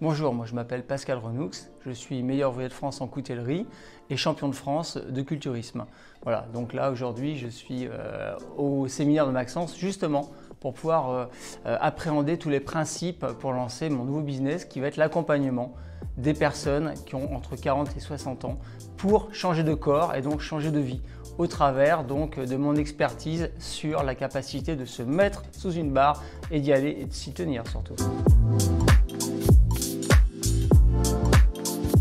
Bonjour, moi je m'appelle Pascal Renoux, je suis meilleur ouvrier de France en coutellerie et champion de France de culturisme. Voilà, donc là aujourd'hui je suis euh, au séminaire de Maxence justement pour pouvoir euh, euh, appréhender tous les principes pour lancer mon nouveau business qui va être l'accompagnement des personnes qui ont entre 40 et 60 ans pour changer de corps et donc changer de vie au travers donc de mon expertise sur la capacité de se mettre sous une barre et d'y aller et de s'y tenir surtout.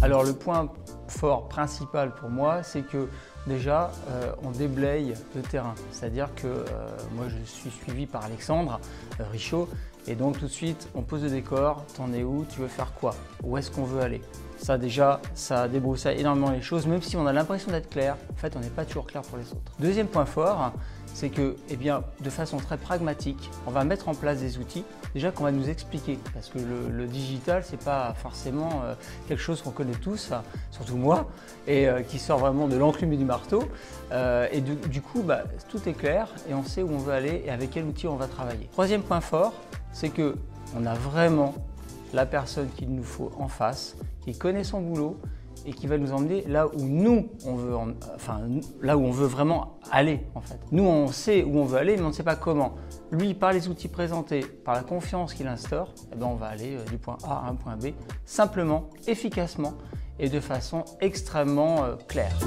Alors le point fort principal pour moi, c'est que déjà euh, on déblaye le terrain. C'est-à-dire que euh, moi je suis suivi par Alexandre euh, Richaud et donc tout de suite on pose le décor, t'en es où, tu veux faire quoi, où est-ce qu'on veut aller? Ça déjà, ça débroussaille énormément les choses, même si on a l'impression d'être clair, en fait on n'est pas toujours clair pour les autres. Deuxième point fort, c'est que, eh bien, de façon très pragmatique, on va mettre en place des outils déjà qu'on va nous expliquer, parce que le, le digital, c'est pas forcément euh, quelque chose qu'on connaît tous, surtout moi, et euh, qui sort vraiment de l'enclume et du marteau. Euh, et du, coup, bah, tout est clair et on sait où on veut aller et avec quel outil on va travailler. Troisième point fort, c'est que on a vraiment la personne qu'il nous faut en face, qui connaît son boulot, et qui va nous emmener là où nous, on veut, enfin, là où on veut vraiment aller en fait. Nous, on sait où on veut aller, mais on ne sait pas comment. Lui, par les outils présentés, par la confiance qu'il instaure, eh ben, on va aller euh, du point A à un point B, simplement, efficacement et de façon extrêmement euh, claire.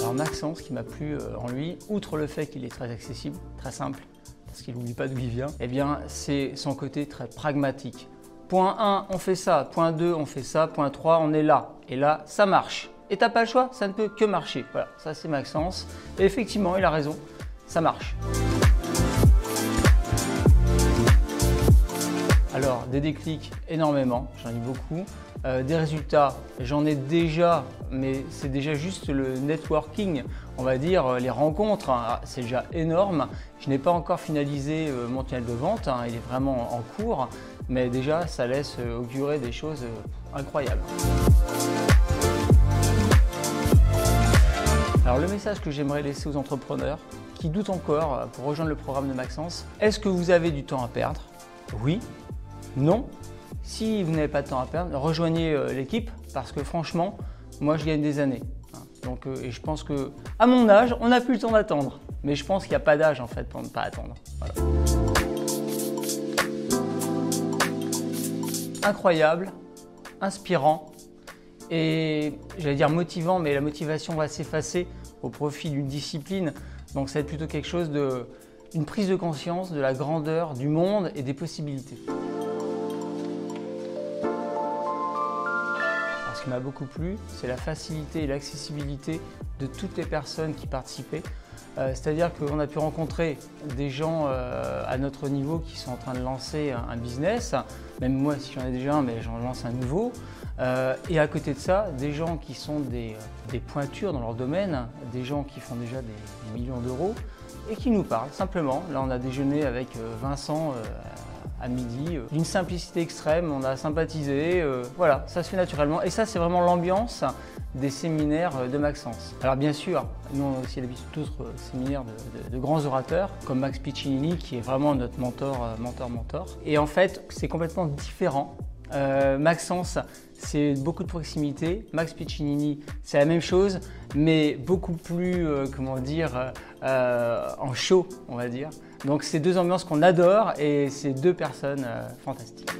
Alors Maxence, ce qui m'a plu euh, en lui, outre le fait qu'il est très accessible, très simple, parce qu'il n'oublie pas d'où il vient, eh bien c'est son côté très pragmatique. Point 1, on fait ça. Point 2, on fait ça. Point 3, on est là. Et là, ça marche. Et t'as pas le choix, ça ne peut que marcher. Voilà, ça c'est Maxence. Et effectivement, il a raison, ça marche. Alors, des déclics, énormément, j'en ai beaucoup. Euh, des résultats, j'en ai déjà, mais c'est déjà juste le networking, on va dire, euh, les rencontres, hein. c'est déjà énorme. Je n'ai pas encore finalisé euh, mon tunnel de vente, hein. il est vraiment en cours, mais déjà, ça laisse augurer des choses incroyables. Alors le message que j'aimerais laisser aux entrepreneurs qui doutent encore pour rejoindre le programme de Maxence, est-ce que vous avez du temps à perdre? Oui, non. Si vous n'avez pas de temps à perdre, rejoignez euh, l'équipe parce que franchement, moi je gagne des années. Hein. Donc, euh, et je pense que à mon âge, on n'a plus le temps d'attendre. Mais je pense qu'il n'y a pas d'âge en fait pour ne pas attendre. Incroyable, inspirant et j'allais dire motivant, mais la motivation va s'effacer au profit d'une discipline. Donc ça va être plutôt quelque chose de, une prise de conscience de la grandeur du monde et des possibilités. Qui m'a beaucoup plu, c'est la facilité et l'accessibilité de toutes les personnes qui participaient. Euh, c'est-à-dire qu'on a pu rencontrer des gens euh, à notre niveau qui sont en train de lancer un, business, même moi si j'en ai déjà un, mais j'en lance un nouveau. Euh, et à côté de ça, des gens qui sont des, pointures dans leur domaine, des gens qui font déjà des millions d'euros et qui nous parlent simplement. Là, on a déjeuné avec Vincent à midi, euh, d'une simplicité extrême, on a sympathisé, euh, voilà, ça se fait naturellement. Et ça, c'est vraiment l'ambiance des séminaires de Maxence. Alors bien sûr, nous on a aussi l'habitude d'autres séminaires de, grands orateurs, comme Max Piccinini, qui est vraiment notre mentor, euh, mentor, mentor. Et en fait, c'est complètement différent. Maxence, c'est beaucoup de proximité. Max Piccinini, c'est la même chose, mais beaucoup plus, comment dire, en chaud, on va dire. Donc c'est deux ambiances qu'on adore et c'est deux personnes euh, fantastiques.